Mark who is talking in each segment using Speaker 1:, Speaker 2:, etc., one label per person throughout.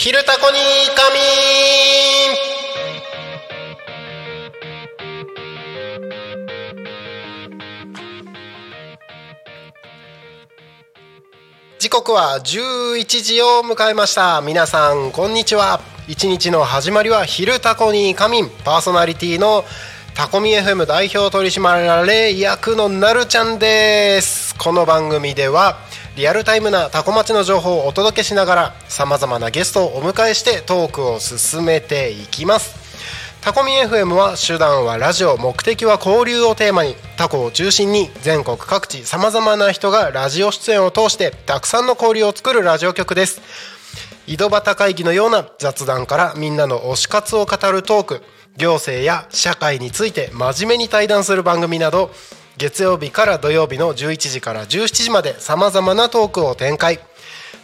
Speaker 1: 昼タコに仮眠時刻は11時を迎えました。皆さんこんにちは。一日の始まりは昼タコに仮眠パーソナリティのタコミ FM 代表取締役のなるちゃんです。この番組ではリアルタイムなタコ町の情報をお届けしながらさまざまなゲストをお迎えしてトークを進めていきます。タコミ FM は手段はラジオ目的は交流をテーマにタコを中心に全国各地さまざまな人がラジオ出演を通してたくさんの交流を作るラジオ局です。井戸端会議のような雑談からみんなの推し活を語るトーク行政や社会について真面目に対談する番組など月曜日から土曜日の11時から17時までさまざまなトークを展開。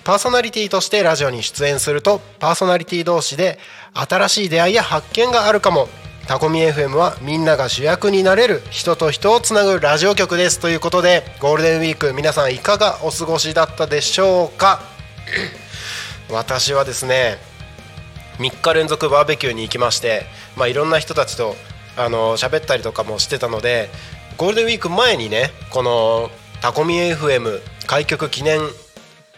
Speaker 1: パーソナリティとしてラジオに出演するとパーソナリティ同士で新しい出会いや発見があるかも。タコミ FM はみんなが主役になれる人と人をつなぐラジオ局です。ということでゴールデンウィーク皆さんいかがお過ごしだったでしょうか？私はですね3日連続バーベキューに行きまして、まあ、いろんな人たちとあの喋ったりとかもしてたのでゴールデンウィーク前にねこのタコミ FM 開局記念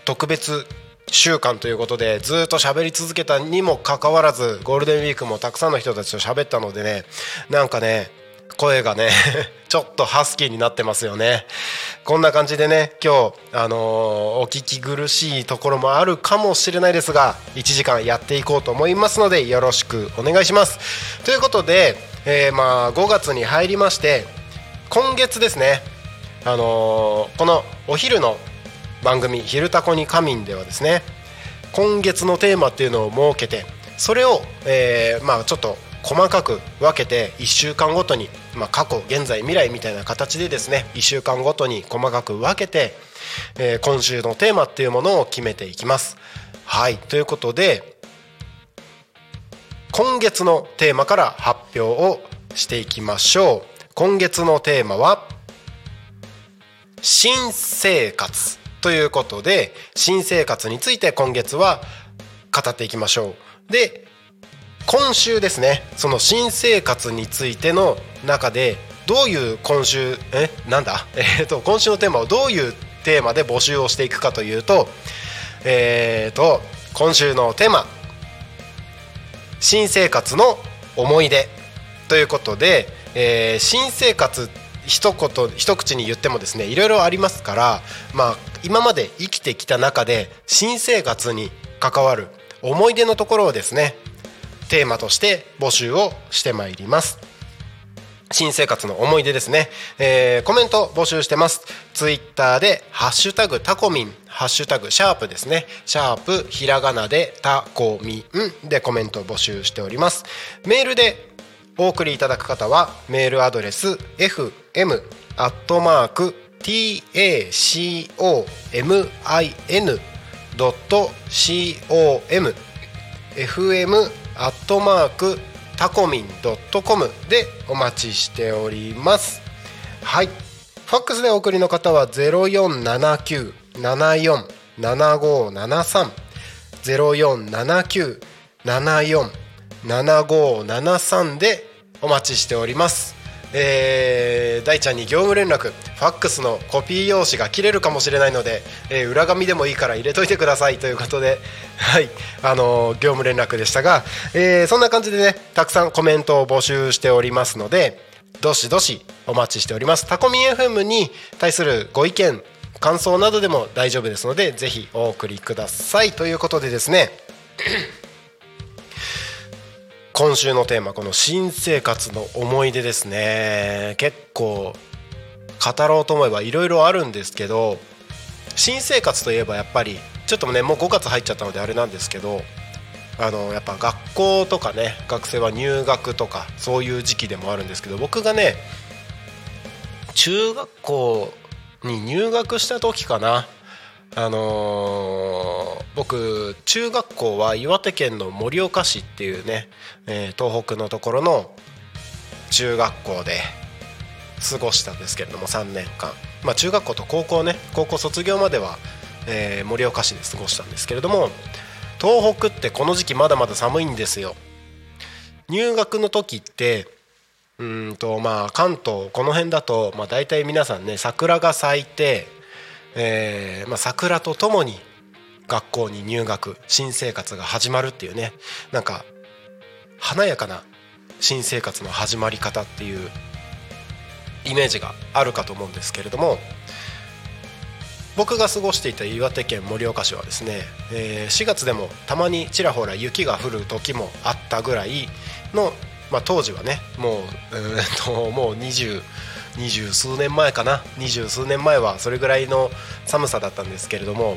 Speaker 1: 特別週間ということでずっと喋り続けたにもかかわらずゴールデンウィークもたくさんの人たちと喋ったのでねなんかね声がね ちょっとハスキーになってますよね。こんな感じでね今日、あのー、お聞き苦しいところもあるかもしれないですが1時間やっていこうと思いますのでよろしくお願いします。ということで、えー、まあ5月に入りまして今月ですねあのー、このお昼の番組「昼タコに仮眠」ではですね今月のテーマっていうのを設けてそれを、えー、まあちょっと細かく分けて1週間ごとに、まあ、過去現在未来みたいな形でですね1週間ごとに細かく分けて、えー、今週のテーマっていうものを決めていきます。はいということで今月のテーマから発表をしていきましょう。今月のテーマは新生活ということで新生活について今月は語っていきましょう。で今週ですねその新生活についての中でどういう今週えなんだ？えっ、と今週のテーマをどういうテーマで募集をしていくかというとえっ、ー、と今週のテーマ新生活の思い出ということで、えー、新生活一言一口に言ってもですねいろいろありますから、まあ、今まで生きてきた中で新生活に関わる思い出のところをですねテーマとして募集をしてまいります。新生活の思い出ですね、えー、コメント募集してます。ツイッターで「ハッシュタグタコミン」「ハッシュタグシャープですね。シャープひらがなでタコミンでコメント募集しております。メールでお送りいただく方はメールアドレス fm アットマーク tacomin ドット com fm アットマークタコミンドットコムでお待ちしております。はい。ファックスでお送りの方は0479747573 0479747573 7573でお待ちしております。えー、大ちゃんに業務連絡ファックスのコピー用紙が切れるかもしれないので、えー、裏紙でもいいから入れといてください。ということで、はいあのー、業務連絡でしたが、えー、そんな感じでねたくさんコメントを募集しておりますのでどしどしお待ちしております。タコミ FM に対するご意見感想などでも大丈夫ですのでぜひお送りください。ということでですね。今週のテーマこの新生活の思い出ですね。結構語ろうと思えばいろいろあるんですけど新生活といえばやっぱりちょっとねもう5月入っちゃったのであれなんですけどあのやっぱ学校とかね学生は入学とかそういう時期でもあるんですけど僕がね中学校に入学した時かなあのー、僕中学校は岩手県の盛岡市っていうね、えー、東北のところの中学校で過ごしたんですけれども3年間、まあ、中学校と高校ね高校卒業までは、えー、盛岡市で過ごしたんですけれども東北ってこの時期まだまだ寒いんですよ。入学の時ってうんとまあ関東この辺だと、まあ、大体皆さんね桜が咲いて、えーまあ、桜とともに学校に入学新生活が始まるっていうねなんか華やかな新生活の始まり方っていうイメージがあるかと思うんですけれども僕が過ごしていた岩手県盛岡市はですね、えー、4月でもたまにちらほら雪が降る時もあったぐらいの、まあ、当時はねもう,、えー、ともう20二十数年前かな。二十数年前はそれぐらいの寒さだったんですけれども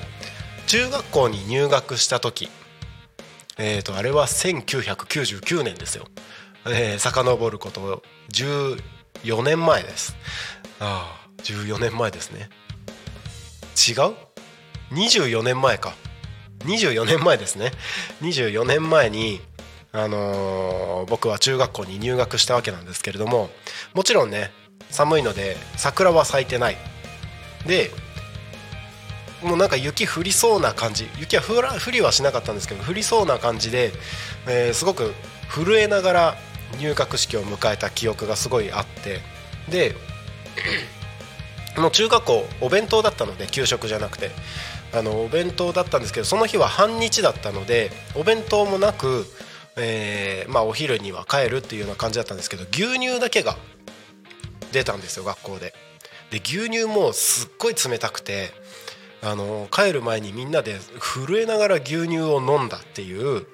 Speaker 1: 中学校に入学した時えーと、あれは1999年ですよ、えー、遡ること14年前です。ああ14年前ですね。違う？24年前か。24年前ですね。24年前にあのー、僕は中学校に入学したわけなんですけれどももちろんね寒いので桜は咲いてない。でもうなんか雪降りそうな感じ。雪は降ら降りはしなかったんですけど降りそうな感じで、えー、すごく震えながら入学式を迎えた記憶がすごいあって。でもう中学校お弁当だったので給食じゃなくて。あのお弁当だったんですけどその日は半日だったのでお弁当もなく、えーまあ、お昼には帰るっていうような感じだったんですけど牛乳だけが出たんですよ学校で。で牛乳もすっごい冷たくてあの帰る前にみんなで震えながら牛乳を飲んだっていう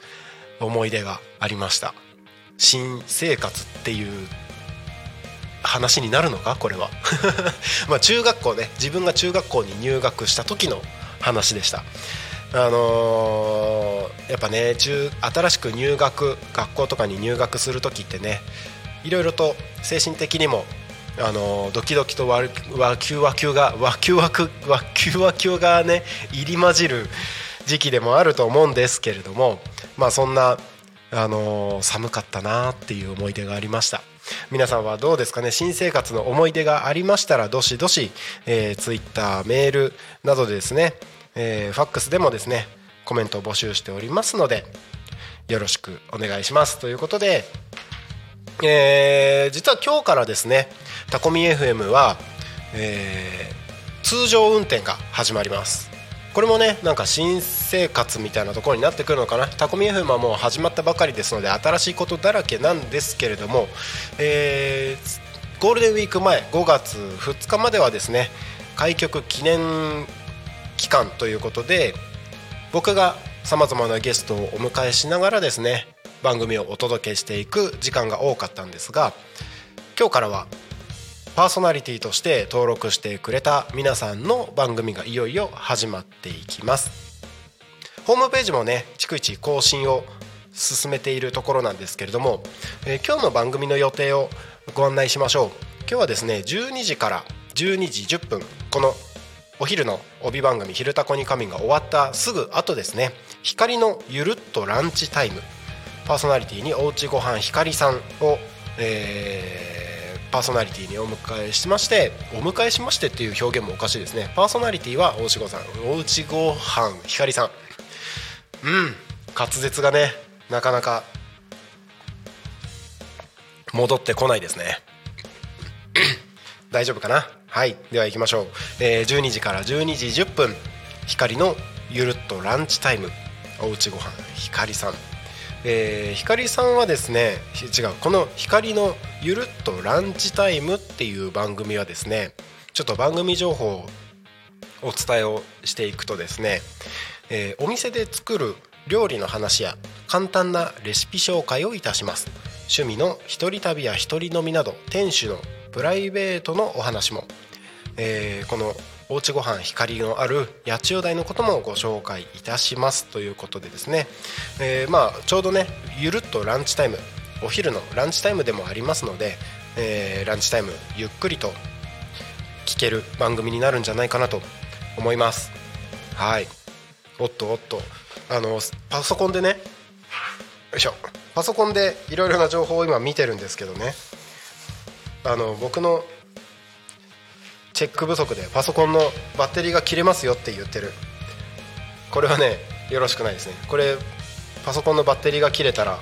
Speaker 1: 思い出がありました。新生活っていう話になるのか？これは。まあ中学校ね。自分が中学校に入学した時の話でした。あのー、やっぱね中新しく入学学校とかに入学する時ってねいろいろと精神的にもあのドキドキとワキュワキュがワキュワクがね入り混じる時期でもあると思うんですけれどもまあそんなあの寒かったなっていう思い出がありました。皆さんはどうですかね？新生活の思い出がありましたらどしどし、えー、ツイッターメールなどでですね、えー、ファックスでもですねコメントを募集しておりますのでよろしくお願いします。ということで、えー、実は今日からですねタコミ FM は、えー、通常運転が始まります。これもねなんか新生活みたいなところになってくるのかな。タコミ FM はもう始まったばかりですので新しいことだらけなんですけれども、えー、ゴールデンウィーク前5月2日まではですね開局記念期間ということで僕がさまざまなゲストをお迎えしながらですね番組をお届けしていく時間が多かったんですが今日からはパーソナリティとして登録してくれた皆さんの番組がいよいよ始まっていきます。ホームページもね逐一更新を進めているところなんですけれども、えー、今日の番組の予定をご案内しましょう。今日はですね12時から12時10分このお昼の帯番組「昼タコに仮眠」が終わったすぐ後ですね光のゆるっとランチタイム。パーソナリティにおうちごはん光さんを、えーパーソナリティにお迎えしましてお迎えしましてっていう表現もおかしいですね。パーソナリティは大志ごさんおうちごはんひかりさん。うん滑舌がねなかなか戻ってこないですね。大丈夫かな？はいでは行きましょう、えー、12時から12時10分光のゆるっとランチタイムおうちごはんひかりさん。えー、光さんはですね違うこの光のゆるっとランチタイムっていう番組はですねちょっと番組情報をお伝えをしていくとですね、えー、お店で作る料理の話や簡単なレシピ紹介をいたします。趣味の一人旅や一人飲みなど店主のプライベートのお話も、えー、このおうちごはん光のある八千代台のこともご紹介いたしますということでですね、えー、まあちょうどねゆるっとランチタイムお昼のランチタイムでもありますので、えー、ランチタイムゆっくりと聞ける番組になるんじゃないかなと思います。はい。おっとおっと。あのパソコンでねよいしょ。パソコンでいろいろな情報を今見てるんですけどね。あの僕のチェック不足でパソコンのバッテリーが切れますよって言ってる。これはねよろしくないですね。これパソコンのバッテリーが切れたら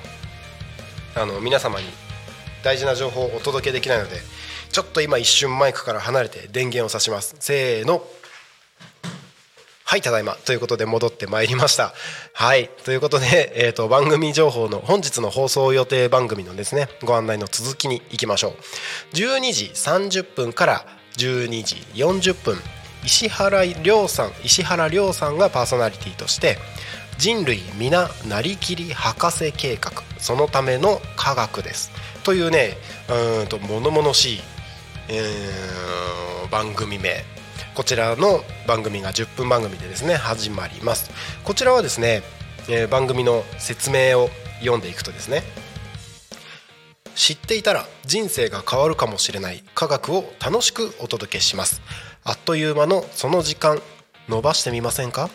Speaker 1: あの皆様に大事な情報をお届けできないのでちょっと今一瞬マイクから離れて電源を差します。せーの。はいただいま。ということで戻ってまいりました。はい。ということで、えーと、番組情報の本日の放送予定番組のですねご案内の続きにいきましょう。12時30分から12時40分石原亮さん石原亮さんがパーソナリティとして人類皆なりきり博士計画そのための科学です。というねうんと物々しい、えー、番組名。こちらの番組が10分番組でですね始まります。こちらはですね、えー、番組の説明を読んでいくとですね知っていたら人生が変わるかもしれない科学を楽しくお届けします。あっという間のその時間伸ばしてみませんか？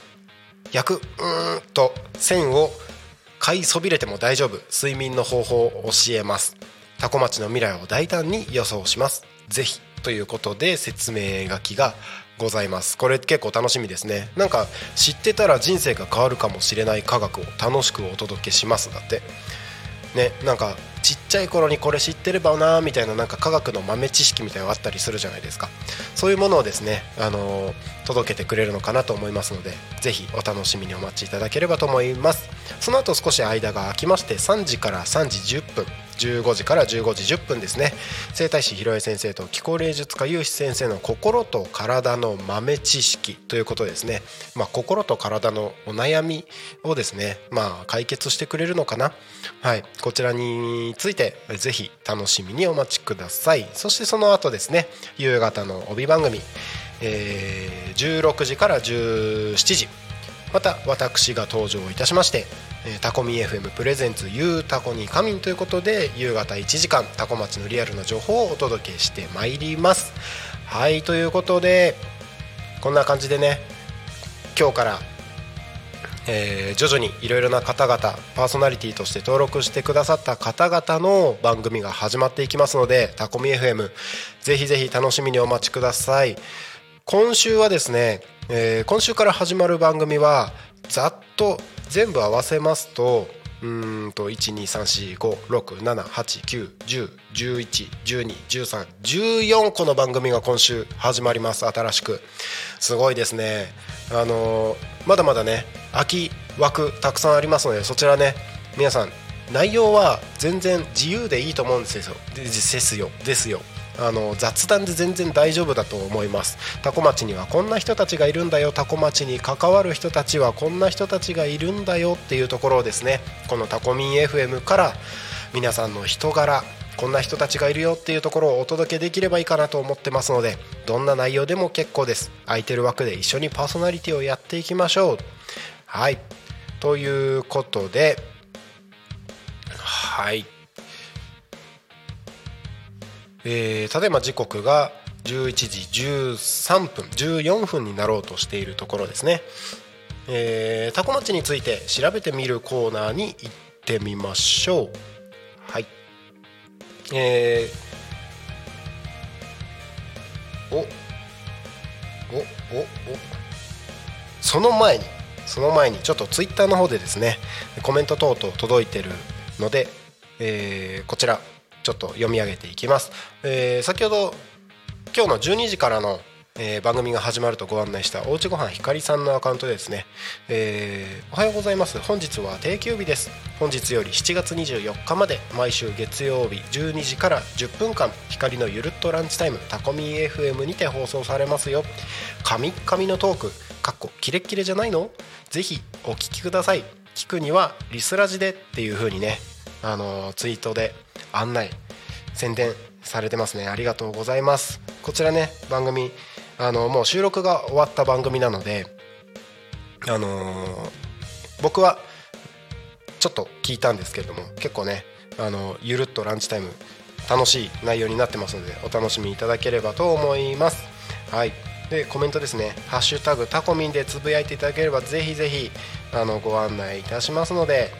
Speaker 1: 役うーんと線を買いそびれても大丈夫。睡眠の方法を教えます。タコ町の未来を大胆に予想します。ぜひということで説明書きがございます。これ結構楽しみですね。なんか知ってたら人生が変わるかもしれない科学を楽しくお届けします。だって。ねなんかちっちゃい頃にこれ知ってればなみたいななんか科学の豆知識みたいなのがあったりするじゃないですか。そういうものをですね、あの、届けてくれるのかなと思いますのでぜひお楽しみにお待ちいただければと思います。その後少し間が空きまして3時から3時10分。15時から15時10分ですね。整体師ひろえ先生と気候霊術家有志先生の心と体の豆知識ということですね、まあ、心と体のお悩みをですね、まあ、解決してくれるのかな、はい、こちらについてぜひ楽しみにお待ちください。そしてその後ですね夕方の帯番組、えー、16時から17時。また私が登場いたしましてタコミ FM プレゼンツゆうタコに仮眠ということで夕方1時間タコ町のリアルな情報をお届けしてまいります。はいということでこんな感じでね今日からえー、徐々にいろいろな方々パーソナリティとして登録してくださった方々の番組が始まっていきますのでタコミ FM ぜひぜひ楽しみにお待ちください。今週はですね、えー、今週から始まる番組はざっと全部合わせますとうんと1234567891011121314個の番組が今週始まります。新しく。すごいですね。あのー、まだまだね空き枠たくさんありますのでそちらね皆さん内容は全然自由でいいと思うんですよ。ですよ。ですよ。あの雑談で全然大丈夫だと思います。タコ町にはこんな人たちがいるんだよ。タコ町に関わる人たちはこんな人たちがいるんだよっていうところをですね。このタコミン FM から皆さんの人柄こんな人たちがいるよっていうところをお届けできればいいかなと思ってますのでどんな内容でも結構です。空いてる枠で一緒にパーソナリティをやっていきましょう。はい。ということではい。えー、ただいま時刻が11時13分14分になろうとしているところですね、えー、タコ町について調べてみるコーナーに行ってみましょう。はい。えー、おおおお。その前にその前にちょっとツイッターの方でですねコメント等々届いてるので、えー、こちら。ちょっと読み上げていきます、えー、先ほど今日の12時からの、えー、番組が始まるとご案内したおうちごはんひかりさんのアカウントでですね、えー、おはようございます。本日は定休日です。本日より7月24日まで毎週月曜日12時から10分間光のゆるっとランチタイムタコミ FM にて放送されますよ。神々のトークかっこキレッキレじゃないの？ぜひお聞きください。聞くにはリスラジでっていう風にねあのツイートで案内宣伝されてますね。ありがとうございます。こちらね番組あのもう収録が終わった番組なのであのー、僕はちょっと聞いたんですけれども結構ねあのゆるっとランチタイム楽しい内容になってますのでお楽しみいただければと思います。はい。でコメントですね「ハッシュタグタコミン」でつぶやいていただければぜひぜひあのご案内いたしますので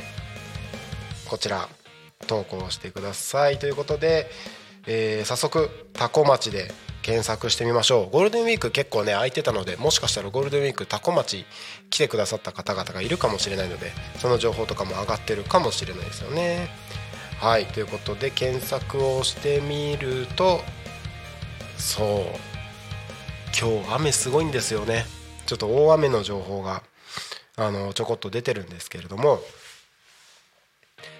Speaker 1: こちら。投稿してください。ということで、えー、早速タコ町で検索してみましょう。ゴールデンウィーク結構ね空いてたのでもしかしたらゴールデンウィークタコ町来てくださった方々がいるかもしれないのでその情報とかも上がってるかもしれないですよね。はいということで検索をしてみるとそう今日雨すごいんですよね。ちょっと大雨の情報があのちょこっと出てるんですけれども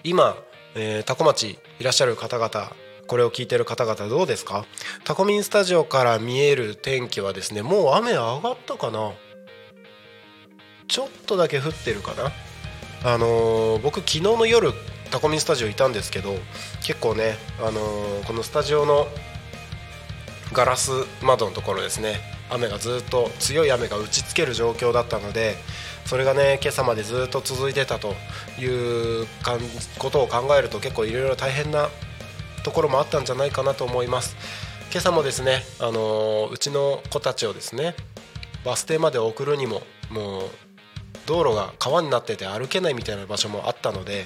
Speaker 1: 今、えー、タコ町いらっしゃる方々これを聞いてる方々どうですか？タコミンスタジオから見える天気はですねもう雨上がったかな？ちょっとだけ降ってるかな？あのー、僕昨日の夜タコミンスタジオいたんですけど結構ね、あのー、このスタジオのガラス窓のところですね雨がずっと強い雨が打ちつける状況だったのでそれがね今朝までずっと続いてたというかんことを考えると結構いろいろ大変なところもあったんじゃないかなと思います。今朝もですね、あのー、うちの子たちをですねバス停まで送るにももう道路が川になってて歩けないみたいな場所もあったので、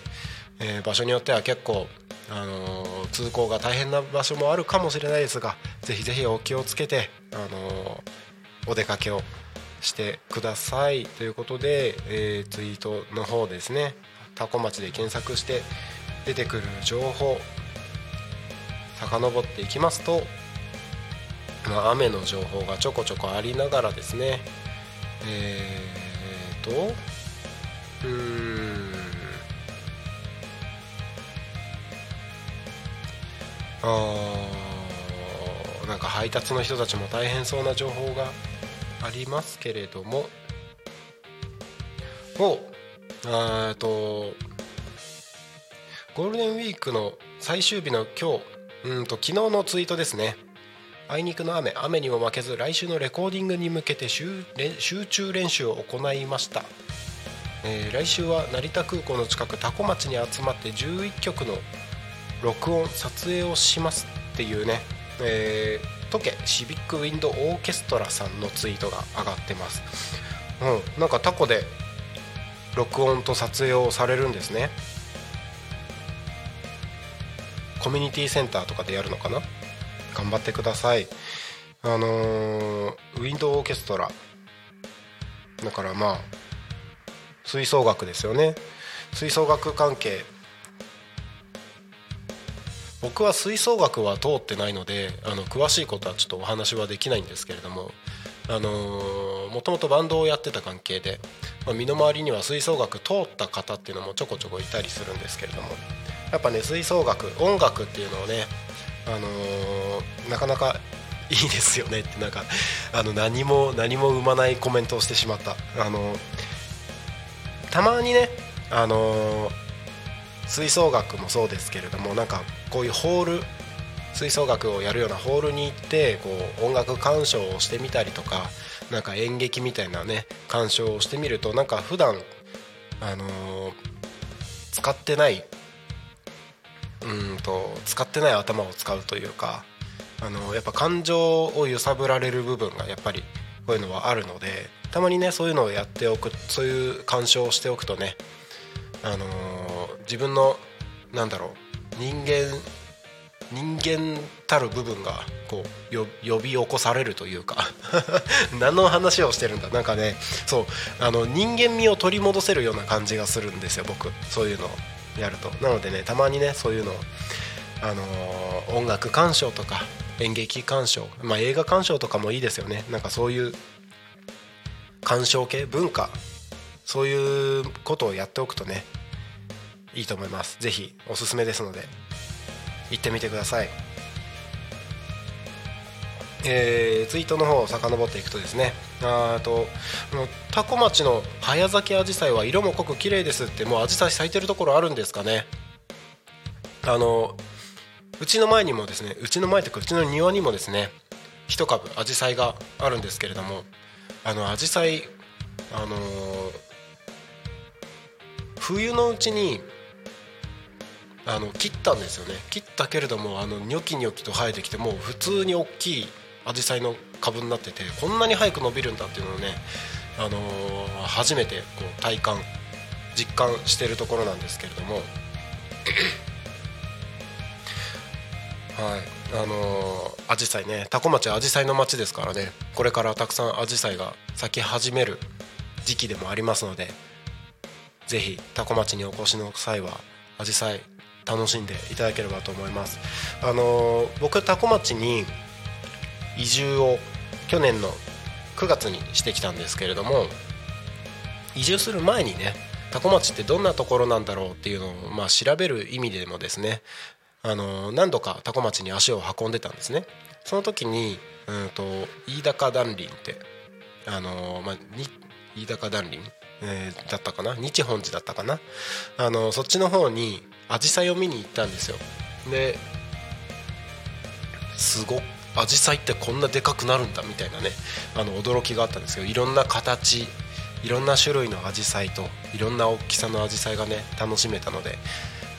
Speaker 1: えー、場所によっては結構、あのー、通行が大変な場所もあるかもしれないですがぜひぜひお気をつけて、あのお出かけをしてください。ということで、えー、ツイートの方ですね。タコ町で検索して出てくる情報遡っていきますと、まあ、雨の情報がちょこちょこありながらですね。えー、とうーんあなんか配達の人たちも大変そうな情報がありますけれどもおえっとゴールデンウィークの最終日の今日うんと昨日のツイートですね。あいにくの雨雨にも負けず来週のレコーディングに向けて集中練習を行いました、えー、来週は成田空港の近く多古町に集まって11曲の録音撮影をしますっていうね、えー、トケシビックウィンドオーケストラさんのツイートが上がってます、うん、なんかタコで録音と撮影をされるんですね。コミュニティセンターとかでやるのかな？頑張ってください。あのー、ウィンドオーケストラ。だからまあ吹奏楽ですよね。吹奏楽関係僕は吹奏楽は通ってないのであの詳しいことはちょっとお話はできないんですけれども、もともとバンドをやってた関係で、まあ、身の回りには吹奏楽通った方っていうのもちょこちょこいたりするんですけれどもやっぱね吹奏楽音楽っていうのをね、あのー、なかなかいいですよねってなんかあの何も何も生まないコメントをしてしまった、あのー、たまにね、あのー、吹奏楽もそうですけれどもなんかこういうホール吹奏楽をやるようなホールに行ってこう音楽鑑賞をしてみたりとかなんか演劇みたいなね鑑賞をしてみるとなんか普段あの使ってないうんと使ってない頭を使うというかあのやっぱ感情を揺さぶられる部分がやっぱりこういうのはあるのでたまにねそういうのをやっておくそういう鑑賞をしておくとね、あのー、自分のなんだろう人間人間たる部分がこう呼び起こされるというか 何の話をしてるんだ。なんかねそうあの人間味を取り戻せるような感じがするんですよ僕。そういうのをやると。なのでねたまにねそういうのあのー、音楽鑑賞とか演劇鑑賞、まあ、映画鑑賞とかもいいですよね。なんかそういう鑑賞系文化そういうことをやっておくとねいいと思います。是非おすすめですので行ってみてください。えー、ツイートの方を遡っていくとですね。あと多古町の早咲きアジサイは色も濃く綺麗ですってもうアジサイ咲いてるところあるんですかね。あのうちの前にもですねうちの前というかうちの庭にもですね一株アジサイがあるんですけれどもあのアジサイあのー、冬のうちにあの切ったんですよね。切ったけれどもあのニョキニョキと生えてきてもう普通に大きいアジサイの株になっててこんなに早く伸びるんだっていうのをね、あのー、初めてこう体感実感してるところなんですけれども。はい。あのー、アジサイね多古町アジサイの町ですからねこれからたくさんアジサイが咲き始める時期でもありますのでぜひ多古町にお越しの際はアジサイ楽しんでいただければと思います。あの、僕多古町に移住を去年の9月にしてきたんですけれども移住する前にね多古町ってどんなところなんだろうっていうのを、まあ、調べる意味でもですねあの何度か多古町に足を運んでたんですね。その時にうんと飯高暖林ってあの、まあ、飯高暖林、えー、だったかな？日本寺だったかな？あのそっちの方に紫陽花を見に行ったんですよ。ですご紫陽花ってこんなでかくなるんだみたいなねあの驚きがあったんですけどいろんな形いろんな種類の紫陽花といろんな大きさの紫陽花がね楽しめたので、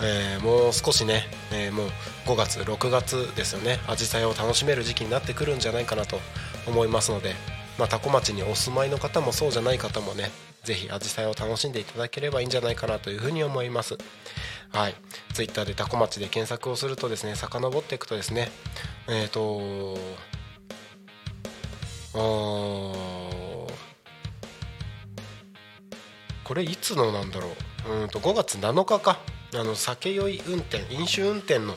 Speaker 1: えー、もう少しね、えー、もう5月6月ですよね紫陽花を楽しめる時期になってくるんじゃないかなと思いますので、まあ、多古町にお住まいの方もそうじゃない方もねぜひ紫陽花を楽しんでいただければいいんじゃないかなというふうに思います。はい、ツイッターでタコ町で検索をするとですね遡っていくとですねえっ、ー、とこれいつのなんだろう。うんと5月7日か。あの酒酔い運転飲酒運転の、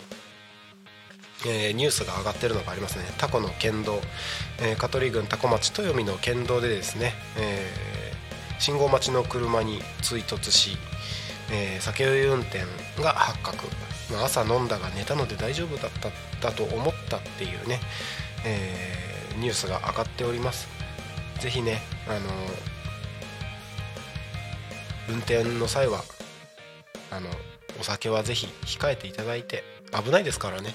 Speaker 1: えー、ニュースが上がってるのがありますね。タコの県道、えー、香取郡タコ町豊見の県道でですね、えー、信号待ちの車に追突しえー、酒酔い運転が発覚、まあ、朝飲んだが寝たので大丈夫だっただと思ったっていうね、えー、ニュースが上がっております。ぜひね、あのー、運転の際はあのお酒はぜひ控えていただいて危ないですからね。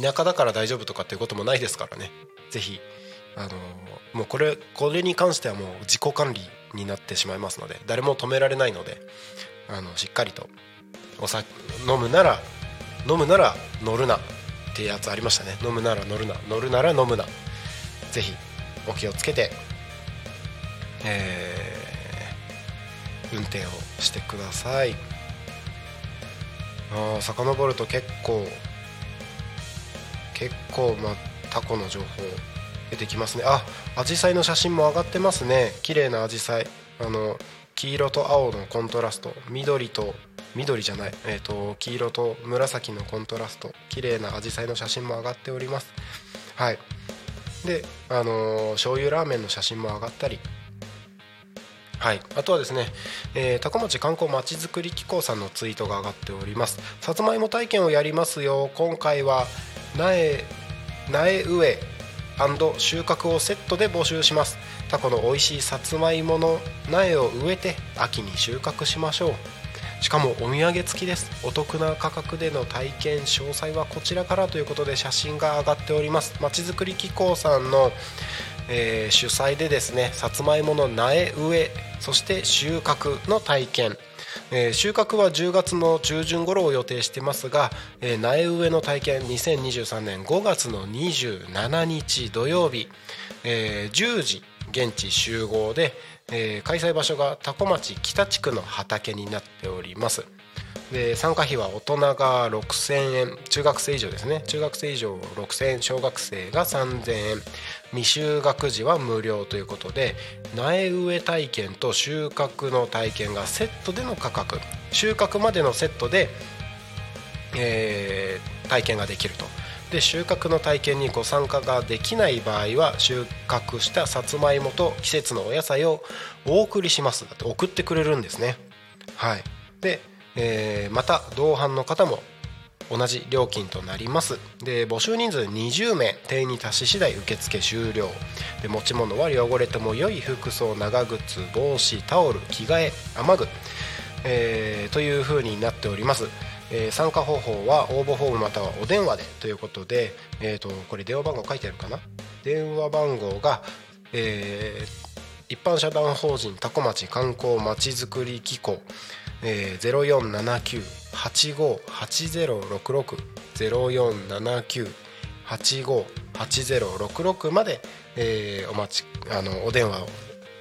Speaker 1: 田舎だから大丈夫とかっていうこともないですからね。ぜひあのもうこれこれに関してはもう自己管理になってしまいますので誰も止められないのであのしっかりとお酒飲むなら飲むなら乗るなっていうやつありましたね。飲むなら乗るな乗るなら飲むな。ぜひお気をつけて、えー、運転をしてください。あ遡ると結構結構まあタコの情報出てきますね。あアジサイの写真も上がってますね。綺麗なアジサイ。あの黄色と青のコントラスト。緑と緑じゃない、えーと、黄色と紫のコントラスト。綺麗なアジサイの写真も上がっております。はい。であのー、醤油ラーメンの写真も上がったり。はい、あとはですね、えー、高町観光まちづくり機構さんのツイートが上がっております。さつまいも体験をやりますよ。今回は苗苗植え。収穫をセットで募集します。タコの美味しいさつまいもの苗を植えて秋に収穫しましょう。しかもお土産付きです。お得な価格での体験詳細はこちらからということで写真が上がっております。まちづくり機構さんの、えー、主催でですねさつまいもの苗植えそして収穫の体験。えー、収穫は10月の中旬頃を予定してますが、えー、苗植えの体験2023年5月の27日土曜日、えー、10時現地集合で、えー、開催場所が多古町北地区の畑になっております。で参加費は大人が6000円中学生以上ですね。中学生以上6000円小学生が3000円。未就学時は無料ということで苗植え体験と収穫の体験がセットでの価格。収穫までのセットで、えー、体験ができると。で収穫の体験にご参加ができない場合は収穫したさつまいもと季節のお野菜をお送りします。だって送ってくれるんですね。はい。で、えー、また同伴の方も同じ料金となります。で募集人数20名定員に達し次第受付終了。で持ち物は汚れても良い服装長靴帽子タオル着替え雨具、えー、というふうになっております。えー、参加方法は応募フォームまたはお電話でということで、えーと、これ電話番号書いてあるかな？電話番号が、えー、一般社団法人多古町観光まちづくり機構、えー、0479-858066 0479-858066まで、えー、お待ちあのお電話を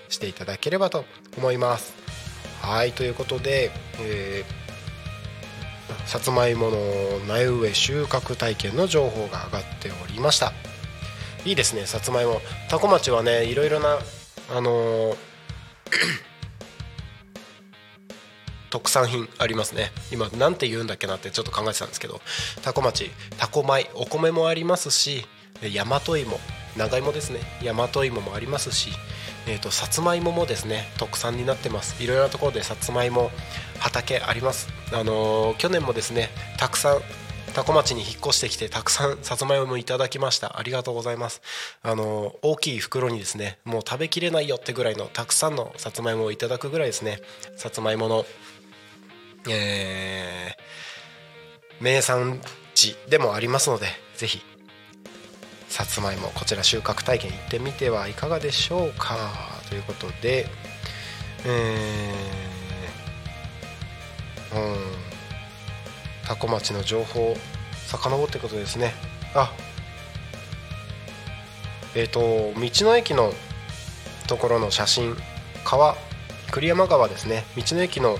Speaker 1: していただければと思います。はいということで、えーさつまいもの苗植え収穫体験の情報が上がっておりましたいいですねさつまいも多古町はねいろいろなあのー特産品ありますね。今なんて言うんだっけなってちょっと考えてたんですけど。多古町。多古米。お米もありますし大和芋長芋ですね。大和芋もありますしえーと、さつまいももですね。特産になってます。いろいろなところでさつまいも畑あります。あのー、去年もですねたくさん多古町に引っ越してきてたくさんさつまいもいただきました。ありがとうございます。あの、大きい袋にですねもう食べきれないよってぐらいのたくさんのさつまいもをいただくぐらいですねさつまいものえー、名産地でもありますのでぜひさつまいもこちら収穫体験行ってみてはいかがでしょうか。ということでえー、うん多古町の情報遡ってことですね。あえっ、ー、と道の駅のところの写真川栗山川ですね。道の駅の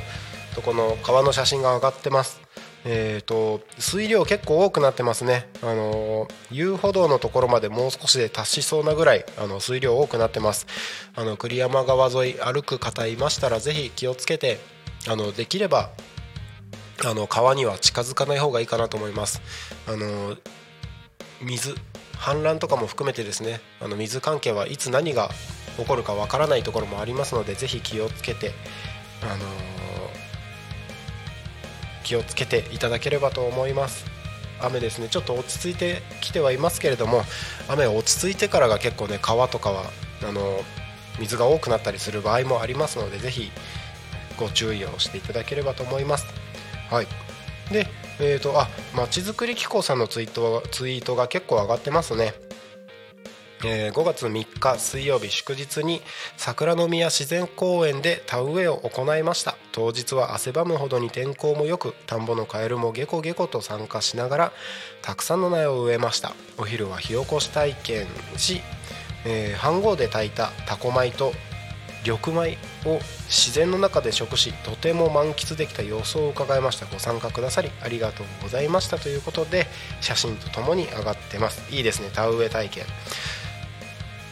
Speaker 1: とこの川の写真が上がってます。えーと、水量結構多くなってますね、あの遊歩道のところまでもう少しで達しそうなぐらいあの水量多くなってます。あの栗山川沿い歩く方いましたらぜひ気をつけてあのできればあの川には近づかない方がいいかなと思います。あの水氾濫とかも含めてですね。あの水関係はいつ何が起こるかわからないところもありますのでぜひ気をつけてあの気をつけていただければと思います。雨ですね。ちょっと落ち着いてきてはいますけれども雨落ち着いてからが結構ね川とかはあの水が多くなったりする場合もありますのでぜひご注意をしていただければと思います。はい。でえーと、あまちづくり機構さんのツイートツイートが結構上がってますね。えー、5月3日水曜日祝日に桜宮自然公園で田植えを行いました。当日は汗ばむほどに天候も良く田んぼのカエルもゲコゲコと参加しながらたくさんの苗を植えました。お昼は火起こし体験し、えー、飯盒で炊いたタコ米と緑米を自然の中で食しとても満喫できた様子を伺いました。ご参加くださりありがとうございましたということで写真とともに上がってます。いいですね田植え体験。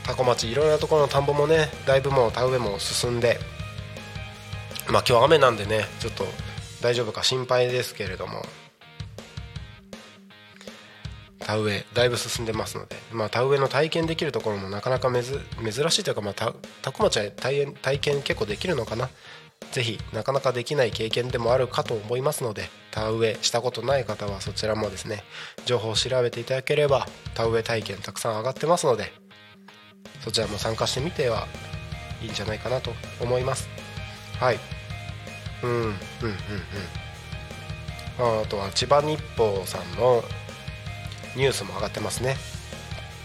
Speaker 1: 多古町いろいろなところの田んぼもねだいぶもう田植えも進んでまあ今日雨なんでねちょっと大丈夫か心配ですけれども田植えだいぶ進んでますので、まあ、田植えの体験できるところもなかなか珍しいというか、まあ、多古町は体体験結構できるのかな。ぜひなかなかできない経験でもあるかと思いますので田植えしたことない方はそちらもですね情報を調べていただければ田植え体験たくさん上がってますのでそちらも参加してみてはいいんじゃないかなと思います。はい。うんうんうんうん。あとは千葉日報さんのニュースも上がってますね。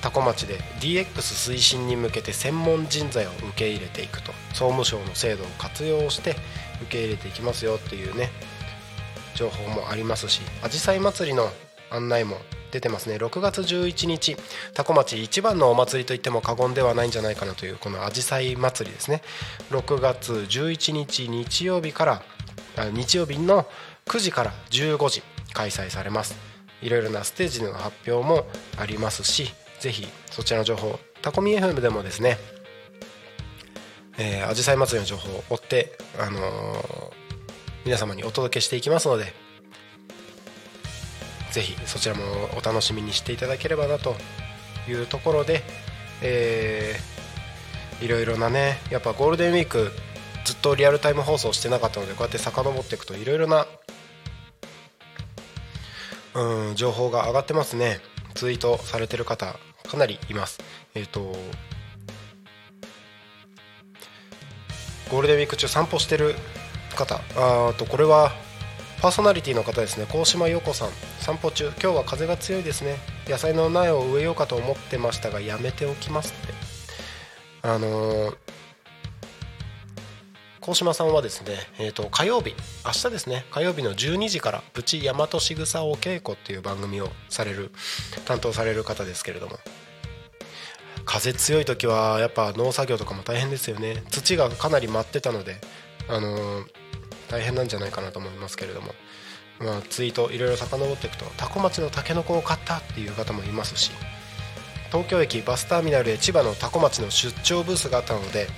Speaker 1: 多古町で DX 推進に向けて専門人材を受け入れていくと。総務省の制度を活用して受け入れていきますよっていうね情報もありますしあじさい祭りの案内も出てますね。6月11日。多古町一番のお祭りといっても過言ではないんじゃないかなというこのあじさい祭りですね。6月11日日曜日から日曜日の9時から15時開催されます。いろいろなステージでの発表もありますしぜひそちらの情報タコミ FM でもですねあじさい祭りの情報を追って、あのー、皆様にお届けしていきますのでぜひそちらもお楽しみにしていただければなというところで、えー、いろいろなねやっぱゴールデンウィークずっとリアルタイム放送してなかったのでこうやって遡っていくといろいろな、うん、情報が上がってますね。ツイートされてる方かなりいます。えっ、ー、とゴールデンウィーク中散歩してる方あとこれはパーソナリティの方ですね。高島陽子さん。散歩中。今日は風が強いですね。野菜の苗を植えようかと思ってましたがやめておきますって。あのー、高島さんはですね、えーと、火曜日明日ですね。火曜日の12時から「プチ大和しぐさお稽古」っていう番組をされる担当される方ですけれども。風強い時はやっぱ農作業とかも大変ですよね。土がかなり舞ってたのであのー大変なんじゃないかなと思いますけれども。まあ、ツイートいろいろ遡っていくとタコ町のタケノコを買ったっていう方もいますし東京駅バスターミナルで千葉のタコ町の出張ブースがあったので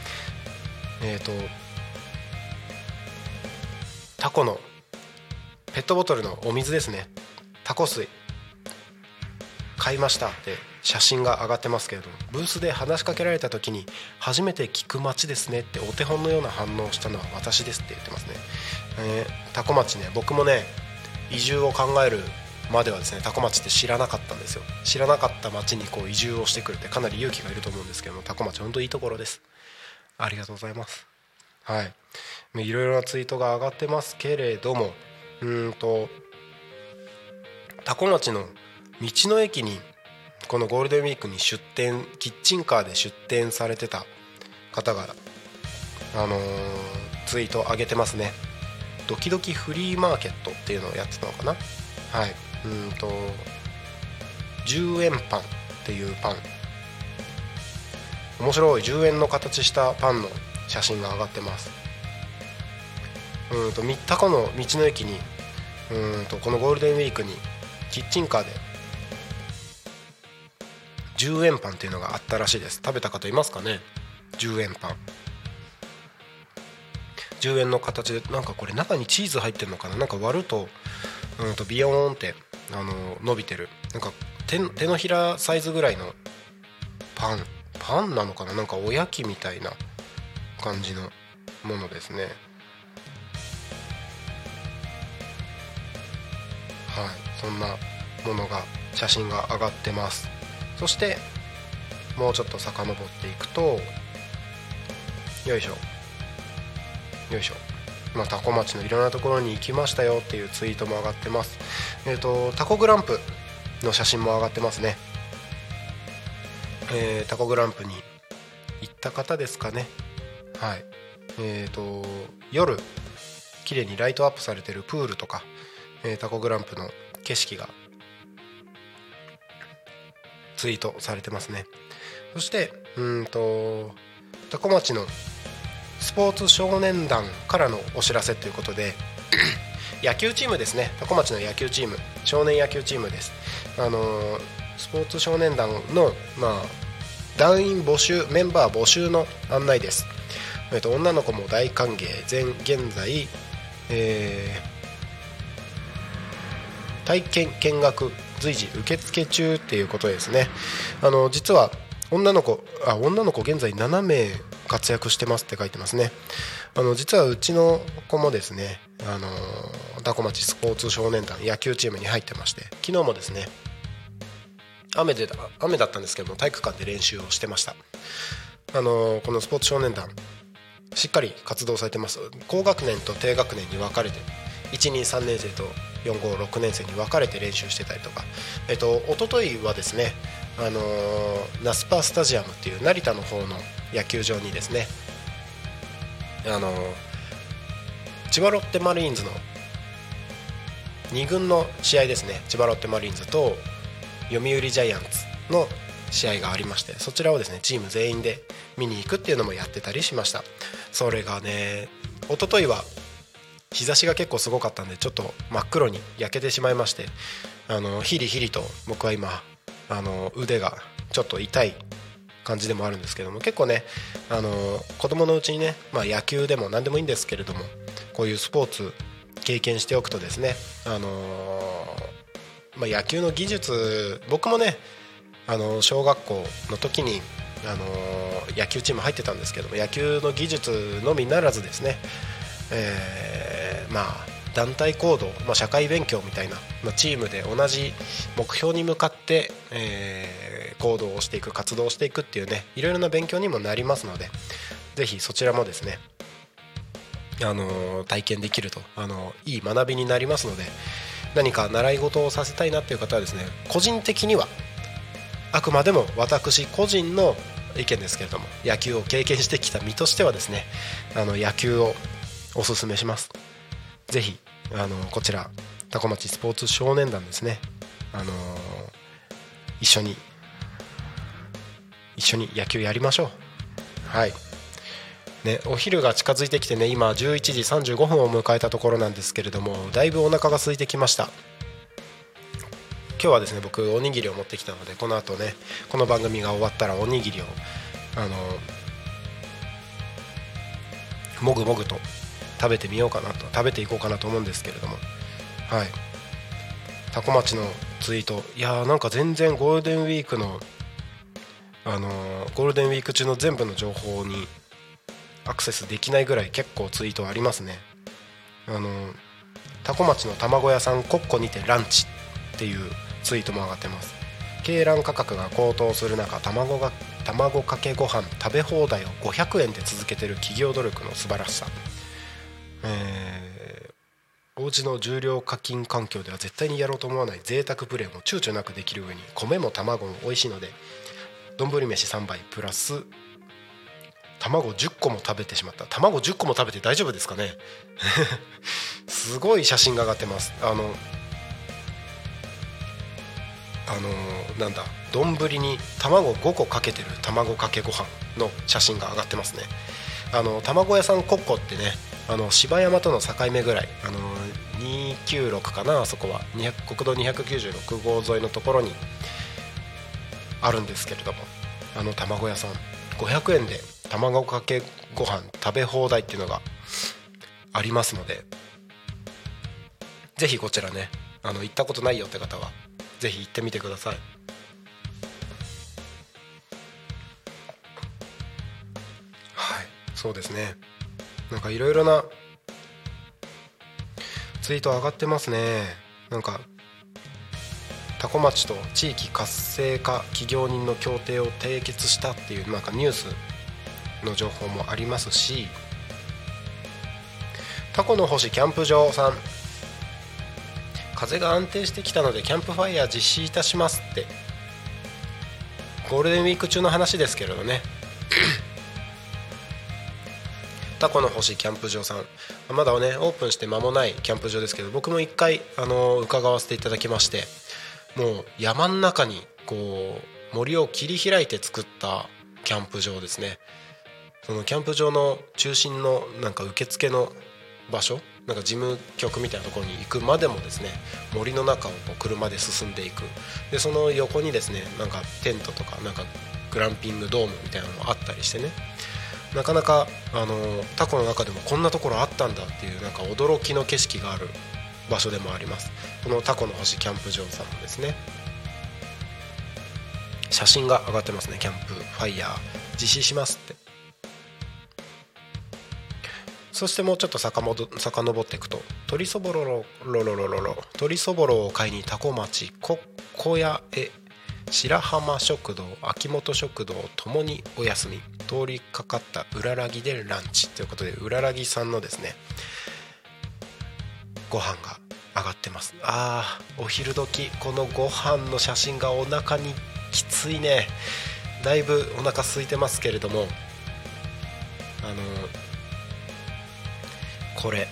Speaker 1: えっ、ー、とタコのペットボトルのお水ですね。タコ水買いましたって写真が上がってますけれどブースで話しかけられた時に初めて聞く街ですねってお手本のような反応をしたのは私ですって言ってますね、えー、タコ町ね僕もね移住を考えるまではですねタコ町って知らなかったんですよ。知らなかった町にこう移住をしてくるってかなり勇気がいると思うんですけどもタコ町本当いいところです。ありがとうございます。はい。いろいろなツイートが上がってますけれどもうんとタコ町の道の駅にこのゴールデンウィークに出店キッチンカーで出店されてた方があのー、ツイート上げてますね。ドキドキフリーマーケットっていうのをやってたのかな？はい。うんと10円パンっていうパン。面白い。10円の形したパンの写真が上がってます。うんと三鷹の道の駅にうんとこのゴールデンウィークにキッチンカーで10円パンっていうのがあったらしいです。食べた方いますかね？10円パン。10円の形でなんかこれ中にチーズ入ってるのかな？なんか割るとうんとビヨーンってあの伸びてる。なんか手手のひらサイズぐらいのパン。パンなのかな？なんかおやきみたいな感じのものですね。はい。そんなものが写真が上がってます。そしてもうちょっと遡っていくとよいしょ。よいしょ。まあ、タコ町のいろんなところに行きましたよっていうツイートも上がってます。えっ、ー、とタコグランプの写真も上がってますね。えー、タコグランプに行った方ですかね。はい。えっ、ー、と夜綺麗にライトアップされてるプールとか、えー、タコグランプの景色がツイートされてますね。そしてうんと多古町のスポーツ少年団からのお知らせということで 野球チームですね。多古町の野球チーム少年野球チームです。あのスポーツ少年団のまあ団員募集メンバー募集の案内です、えっと、女の子も大歓迎。全現在、えー、体験見学随時受付中っていうことですね。あの実は女の子あ女の子現在7名活躍してますって書いてますね。あの実はうちの子もですねあの多古町スポーツ少年団野球チームに入ってまして昨日もですね雨で雨だったんですけども体育館で練習をしてました。あのこのスポーツ少年団しっかり活動されてます。高学年と低学年に分かれて123年生と456年生に分かれて練習してたりとか、えっと一昨日はですね、あの、ナスパースタジアムっていう成田の方の野球場にですね、あの、千葉ロッテマリーンズの2軍の試合ですね。千葉ロッテマリーンズと読売ジャイアンツの試合がありましてそちらをですねチーム全員で見に行くっていうのもやってたりしました。それがね一昨日は日差しが結構すごかったんでちょっと真っ黒に焼けてしまいましてあのヒリヒリと僕は今あの腕がちょっと痛い感じでもあるんですけども結構ねあの子供のうちにね、まあ、野球でも何でもいいんですけれどもこういうスポーツ経験しておくとですねあのまあ、野球の技術僕もねあの小学校の時にあの野球チーム入ってたんですけども野球の技術のみならずですね、えー、まあ団体行動、まあ、社会勉強みたいな、まあ、チームで同じ目標に向かって、えー、行動をしていく活動をしていくっていうねいろいろな勉強にもなりますのでぜひそちらもですねあの体験できるとあのいい学びになりますので何か習い事をさせたいなっていう方はですね個人的にはあくまでも私個人の意見ですけれども野球を経験してきた身としてはですねあの野球をおすすめします。ぜひあのこちら多古町スポーツ少年団ですね。あの一緒に一緒に野球やりましょう。はい。ね、お昼が近づいてきてね今11時35分を迎えたところなんですけれどもだいぶお腹が空いてきました。今日はですね僕おにぎりを持ってきたのでこの後ねこの番組が終わったらおにぎりをあのもぐもぐと食べてみようかなと食べていこうかなと思うんですけれども。はい。タコ町のツイート。いやーなんか全然ゴールデンウィークのあのー、ゴールデンウィーク中の全部の情報にアクセスできないぐらい結構ツイートありますね。あのー、タコ町の卵屋さんコッコにてランチっていうツイートも上がってます。鶏卵価格が高騰する中卵が卵かけご飯食べ放題を500円で続けてる企業努力の素晴らしさ。えー、お家の重量課金環境では絶対にやろうと思わない贅沢プレーも躊躇なくできる上に米も卵も美味しいので丼飯3杯プラス卵10個も食べてしまった。卵10個も食べて大丈夫ですかね？すごい写真が上がってます。あのあのー、なんだ？丼に卵5個かけてる卵かけご飯の写真が上がってますね。あの卵屋さんコッコってねあの芝山との境目ぐらいあの296かなあそこは。国道296号沿いのところにあるんですけれども。あの卵屋さん。500円で卵かけご飯食べ放題っていうのがありますので。ぜひこちらねあの行ったことないよって方はぜひ行ってみてください。はい。そうですね。なんかいろいろなツイート上がってますね。なんか多古町と地域活性化企業人の協定を締結したっていうなんかニュースの情報もありますしタコの星キャンプ場さん風が安定してきたのでキャンプファイヤー実施いたしますってゴールデンウィーク中の話ですけれどね。タコの星キャンプ場さん。まだねオープンして間もないキャンプ場ですけど僕も1回あの伺わせていただきましてもう山の中にこう森を切り開いて作ったキャンプ場ですね。そのキャンプ場の中心のなんか受付の場所なんか事務局みたいなところに行くまでもですね森の中を車で進んでいく。でその横にですねなんかテントとかなんかグランピングドームみたいなのもあったりしてね。なかなかあのタコの中でもこんなところあったんだっていうなんか驚きの景色がある場所でもあります。このタコの星キャンプ場さんですね。写真が上がってますね。キャンプファイヤー。実施しますって。そしてもうちょっとさかもど遡っていくと鶏そぼろろろろろろろ。鶏そぼろを買いにタコ町こ小屋へ白浜食堂秋元食堂ともにお休み通りかかった浦らぎでランチということで浦らぎさんのですねご飯が上がってます。あーお昼時このご飯の写真がお腹にきついね。だいぶお腹空いてますけれどもあのこれ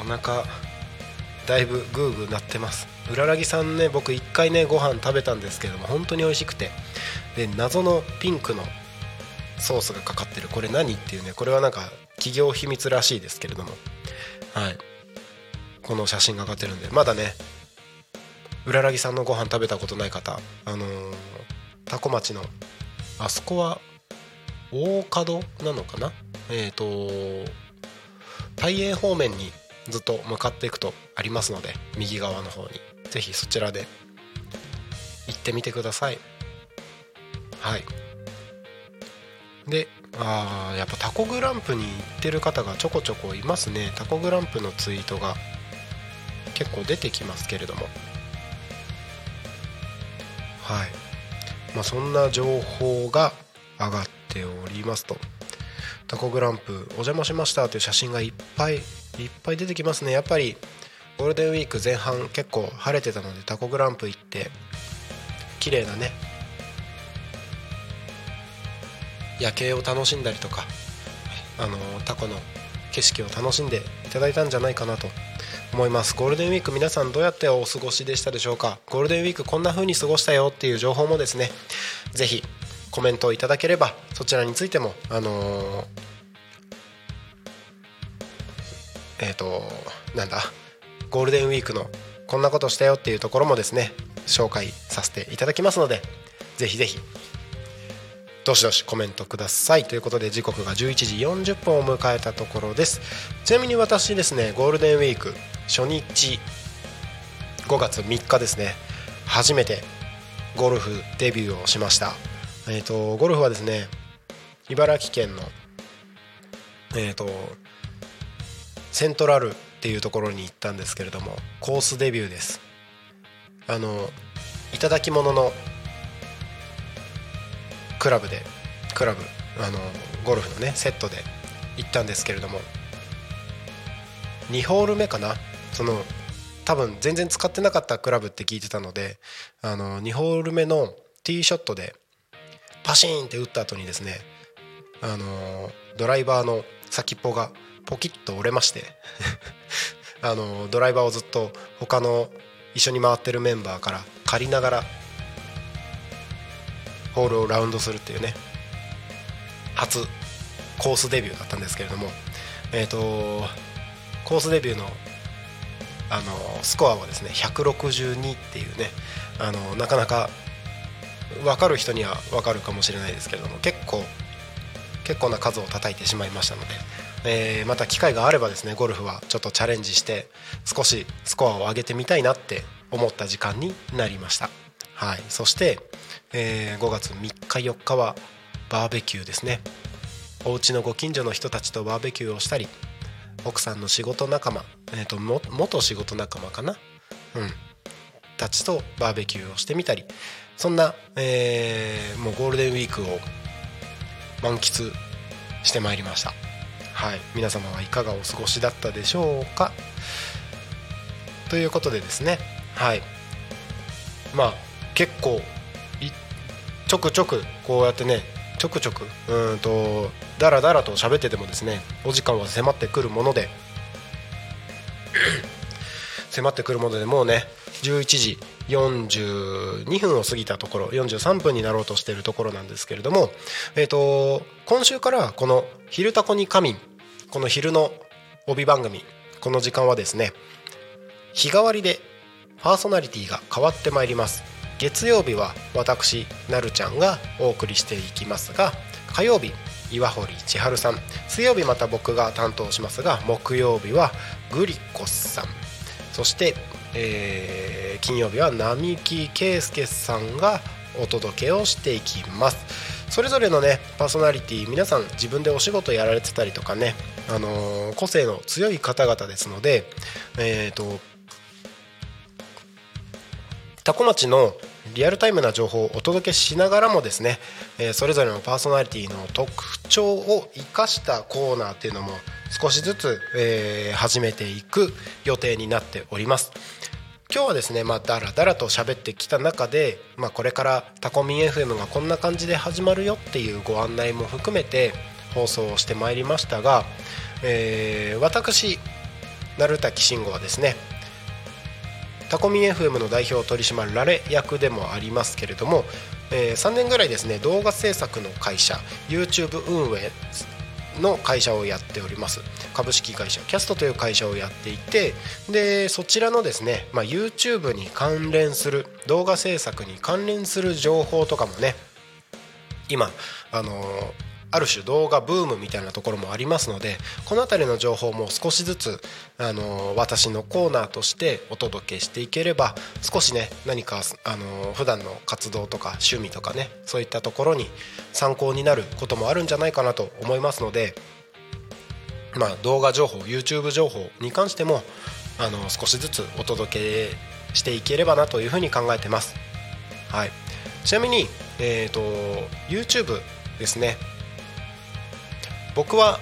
Speaker 1: お腹だいぶグーグーなってます。浦らぎさんね僕1回ねご飯食べたんですけども本当に美味しくて。で謎のピンクのソースがかかってる。これ何っていうねこれはなんか企業秘密らしいですけれども。はい。この写真が上がってるんで。まだね浦ららぎさんのご飯食べたことない方あのー、多古町のあそこは大門なのかな？えっ、ー、と大英方面にずっと向かっていくとありますので右側の方に。是非そちらで行ってみてください。はい。であやっぱタコグランプに行ってる方がちょこちょこいますね。タコグランプのツイートが結構出てきますけれども。はい。まあそんな情報が上がっておりますと。タコグランプお邪魔しましたという写真がいっぱいいっぱい出てきますね。やっぱりゴールデンウィーク前半結構晴れてたのでタコグランプ行って綺麗なね夜景を楽しんだりとかあのタコの景色を楽しんでいただいたんじゃないかなと思います。ゴールデンウィーク皆さんどうやってお過ごしでしたでしょうか？ゴールデンウィークこんな風に過ごしたよっていう情報もですね是非コメントをいただければそちらについてもあのー、えっ、ー、となんだ？ゴールデンウィークのこんなことしたよっていうところもですね紹介させていただきますのでぜひぜひどしどしコメントください。ということで時刻が11時40分を迎えたところです。ちなみに私ですねゴールデンウィーク初日5月3日ですね初めてゴルフデビューをしました。えっ、ー、とゴルフはですね茨城県のえっ、ー、とセントラルっていうところに行ったんですけれどもコースデビューです。あのいただき物のクラブでクラブあのゴルフのねセットで行ったんですけれども2ホール目かな？その多分全然使ってなかったクラブって聞いてたのであの2ホール目のティーショットでパシーンって打った後にですねあのドライバーの先っぽがポキッと折れまして。あのドライバーをずっと他の一緒に回ってるメンバーから借りながらホールをラウンドするっていうね。初コースデビューだったんですけれども。えっ、ー、とコースデビューのあのスコアはですね162っていうね。あのなかなか分かる人には分かるかもしれないですけれども結構結構な数を叩いてしまいましたので、えー、また機会があればですねゴルフはちょっとチャレンジして少しスコアを上げてみたいなって思った時間になりました。はい、そして、えー、5月3日4日はバーベキューですね。お家のご近所の人たちとバーベキューをしたり奥さんの仕事仲間、えーと、元仕事仲間かな？うん。たちとバーベキューをしてみたりそんな、えー、もうゴールデンウィークを満喫してまいりました。はい。皆様はいかがお過ごしだったでしょうか？ということでですね。はい。まあ結構ちょくちょくこうやってねちょくちょくうんとだらだらと喋っててもですねお時間は迫ってくるもので 迫ってくるものでもうね11時42分を過ぎたところ43分になろうとしているところなんですけれども、えーと、今週からこの「昼タコに仮眠」この昼の帯番組この時間はですね日替わりでパーソナリティが変わってまいります。月曜日は私なるちゃんがお送りしていきますが火曜日岩堀千春さん水曜日また僕が担当しますが木曜日はグリコさんそして、えー、金曜日は並木圭介さんがお届けをしていきます。それぞれのねパーソナリティ皆さん自分でお仕事やられてたりとかね、あのー、個性の強い方々ですのでえっ、ー、と多古町のリアルタイムな情報をお届けしながらもですね、え、それぞれのパーソナリティの特徴を生かしたコーナーっていうのも少しずつ、えー、始めていく予定になっております。今日はですねまあだらだらと喋ってきた中で、まあ、これからタコミン FM がこんな感じで始まるよっていうご案内も含めて放送をしてまいりましたが、えー、私鳴滝慎吾はですねタコミン FM の代表取締られ役でもありますけれども、えー、3年ぐらいですね動画制作の会社 YouTube 運営の会社をやっております。株式会社キャストという会社をやっていてでそちらのですね、まあ、YouTube に関連する動画制作に関連する情報とかもね今あのーある種動画ブームみたいなところもありますのでこの辺りの情報も少しずつあの私のコーナーとしてお届けしていければ少しね何かあの普段の活動とか趣味とかねそういったところに参考になることもあるんじゃないかなと思いますのでまあ動画情報 YouTube 情報に関してもあの少しずつお届けしていければなというふうに考えてます。はい、ちなみに、えーと YouTube ですね僕は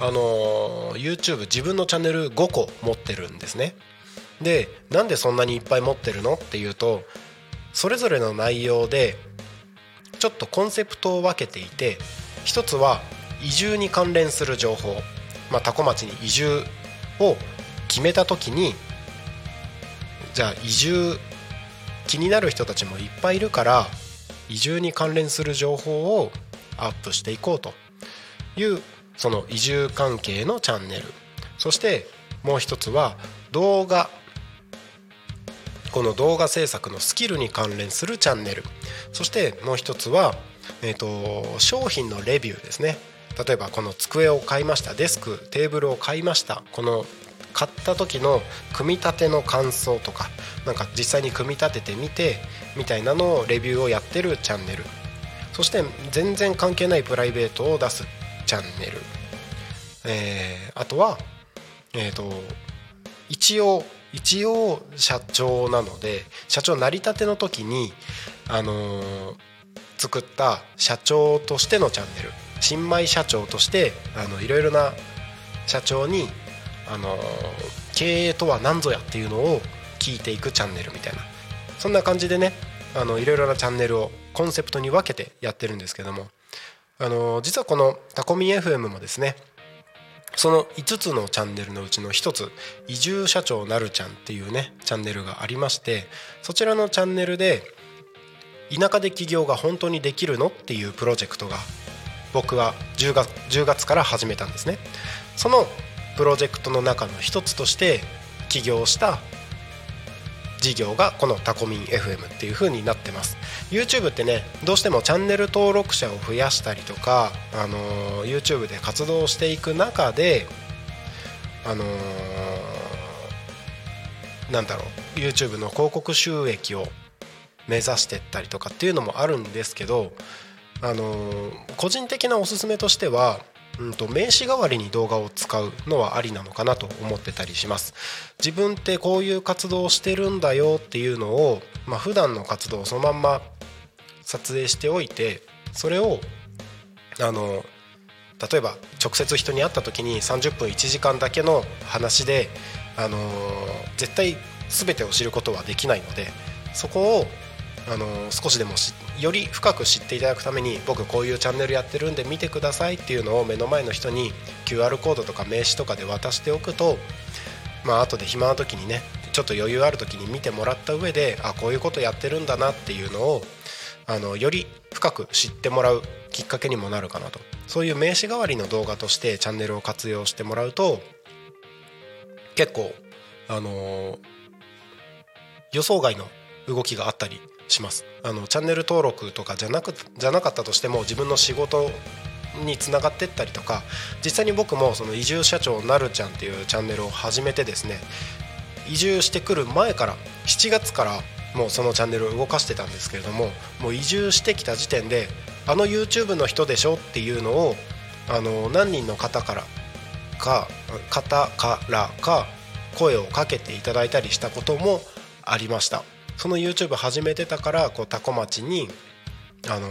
Speaker 1: あの YouTube 自分のチャンネル5個持ってるんですね。でなんでそんなにいっぱい持ってるのっていうとそれぞれの内容でちょっとコンセプトを分けていて一つは移住に関連する情報、まあ、多古町に移住を決めた時にじゃあ移住気になる人たちもいっぱいいるから移住に関連する情報をアップしていこうと。いうその移住関係のチャンネル。そしてもう一つは動画。この動画制作のスキルに関連するチャンネル。そしてもう一つは、えーと、商品のレビューですね。例えばこの机を買いました。デスクテーブルを買いました。この買った時の組み立ての感想とかなんか実際に組み立ててみてみたいなのをレビューをやってるチャンネル。そして全然関係ないプライベートを出す。チャンネル、えー、あとはえっ、ー、と一応一応社長なので社長成り立ての時にあのー、作った社長としてのチャンネル。新米社長としてあのいろいろな社長にあの経営とは何ぞやっていうのを聞いていくチャンネルみたいな。そんな感じでねあのいろいろなチャンネルをコンセプトに分けてやってるんですけども。あの実はこのタコミ FM もですねその5つのチャンネルのうちの1つ移住社長なるちゃんっていうねチャンネルがありましてそちらのチャンネルで田舎で起業が本当にできるのっていうプロジェクトが僕は10月 ,10 月から始めたんですね。そのプロジェクトの中の一つとして起業した事業がこのタコミン FM っていう風になってます。YouTube ってねどうしてもチャンネル登録者を増やしたりとか、あの、YouTube で活動していく中であのー、なんだろう YouTube の広告収益を目指してったりとかっていうのもあるんですけど、あの、個人的なおすすめとしてはうんと名刺代わりに動画を使うのはありなのかなと思ってたりします。自分ってこういう活動をしてるんだよっていうのを、まあ、普段の活動をそのまんま撮影しておいてそれをあの例えば直接人に会った時に30分1時間だけの話であの絶対全てを知ることはできないのでそこをあの少しでもより深く知っていただくために僕こういうチャンネルやってるんで見てくださいっていうのを目の前の人に QR コードとか名刺とかで渡しておくとまあ後で暇な時にねちょっと余裕ある時に見てもらった上であこういうことやってるんだなっていうのをあのより深く知ってもらうきっかけにもなるかなと。そういう名刺代わりの動画としてチャンネルを活用してもらうと結構あの、予想外の動きがあったりします。あのチャンネル登録とかじゃなくじゃなかったとしても自分の仕事につながってったりとか実際に僕もその移住社長なるちゃんっていうチャンネルを始めてですね移住してくる前から7月からもうそのチャンネルを動かしてたんですけれどももう移住してきた時点であの YouTube の人でしょっていうのをあの何人の方からか方からか声をかけていただいたりしたこともありました。その YouTube 始めてたからこうタコ町にあの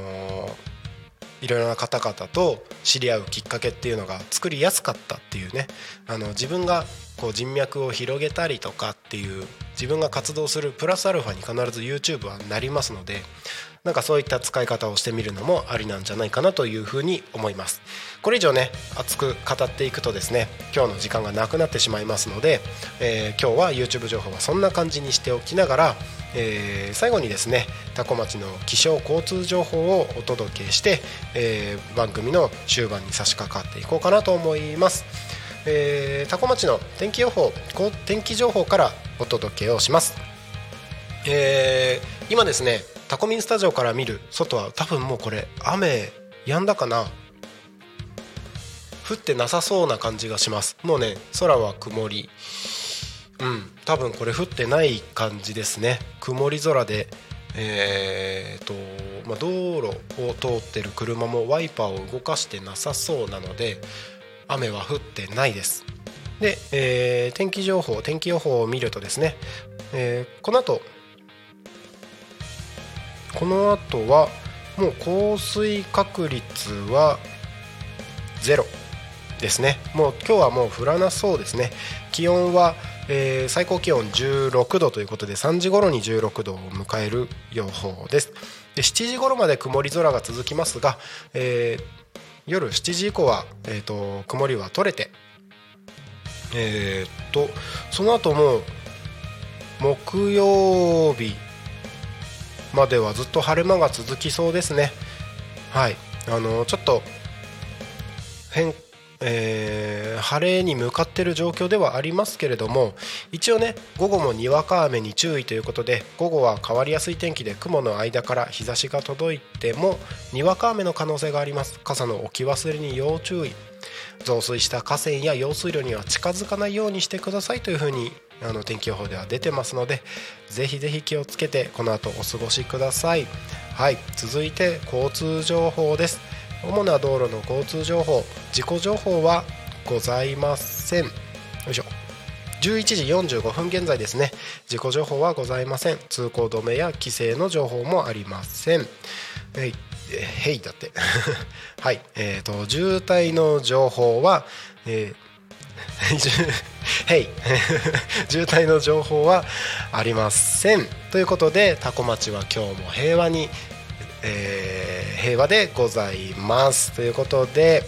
Speaker 1: ー、いろいろな方々と知り合うきっかけっていうのが作りやすかったっていうねあの自分がこう人脈を広げたりとかっていう自分が活動するプラスアルファに必ず YouTube はなりますのでなんかそういった使い方をしてみるのもありなんじゃないかなというふうに思います。これ以上ね熱く語っていくとですね今日の時間がなくなってしまいますので、えー、今日は YouTube 情報はそんな感じにしておきながら、えー、最後にですね多古町の気象交通情報をお届けして、えー、番組の終盤に差し掛かっていこうかなと思います。えー、多古町の天気予報天気情報からお届けをします、えー、今ですねタコミンスタジオから見る外は多分もうこれ雨止んだかな。降ってなさそうな感じがします。もうね空は曇り。うん多分これ降ってない感じですね。曇り空でえーとまあ、道路を通ってる車もワイパーを動かしてなさそうなので雨は降ってないです。で、えー、天気情報天気予報を見るとですね、えー、この後この後はもう降水確率はゼロですね。もう今日はもう降らなそうですね。気温は、えー、最高気温16度ということで3時頃に16度を迎える予報です。で7時頃まで曇り空が続きますが、えー、夜7時以降は、えーと、曇りは取れてえー、とその後も木曜日まではずっと晴れ間が続きそうですね。はい。あのちょっと変えー、晴れに向かっている状況ではありますけれども一応ね午後もにわか雨に注意ということで午後は変わりやすい天気で雲の間から日差しが届いてもにわか雨の可能性があります。傘の置き忘れに要注意。増水した河川や用水路には近づかないようにしてくださいというふうにあの天気予報では出てますのでぜひぜひ気をつけてこの後お過ごしください。はい続いて交通情報です。主な道路の交通情報事故情報はございません。よいしょ。11時45分現在ですね。事故情報はございません。通行止めや規制の情報もありません。えいへいだって。はい。えーと、と渋滞の情報は、えー、へい。渋滞の情報はありません。ということでタコ町は今日も平和にえー、平和でございますということで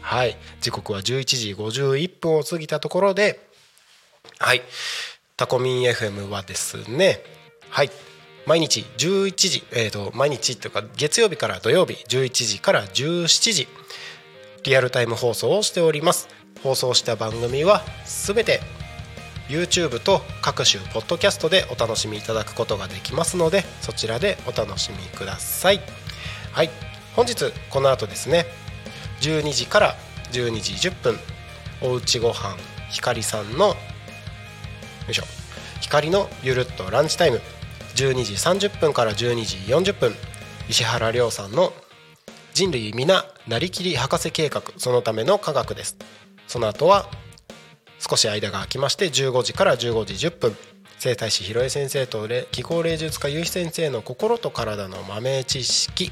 Speaker 1: はい時刻は11時51分を過ぎたところではいタコミン FM はですねはい毎日11時、えーと、毎日というか月曜日から土曜日11時から17時リアルタイム放送をしております。放送した番組はすべて YouTube と各種ポッドキャストでお楽しみいただくことができますのでそちらでお楽しみください。はい。本日この後ですね。12時から12時10分おうちごはんひかりさんのよいしょ。光のゆるっとランチタイム。12時30分から12時40分石原亮さんの人類皆なりきり博士計画。そのための科学です。その後は少し間が空きまして15時から15時10分。整体師広江先生と気候霊術家ゆうひ先生の心と体の豆知識。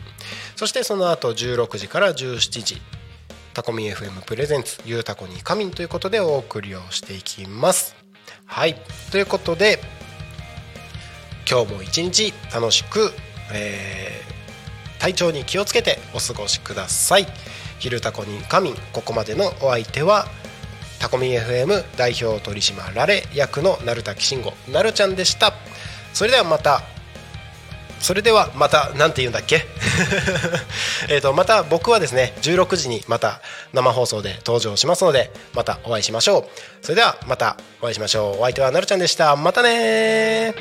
Speaker 1: そしてその後16時から17時。タコミ FM プレゼンツゆうたこに仮眠ということでお送りをしていきます。はい。ということで今日も一日楽しく、えー、体調に気をつけてお過ごしください。昼タコに仮眠ここまでのお相手はタコミ FM 代表取締られ役の鳴滝慎吾なるちゃんでした。それではまたそれではまた何て言うんだっけ？えとまた僕はですね16時にまた生放送で登場しますのでまたお会いしましょう。それではまたお会いしましょう。お相手はなるちゃんでした。またね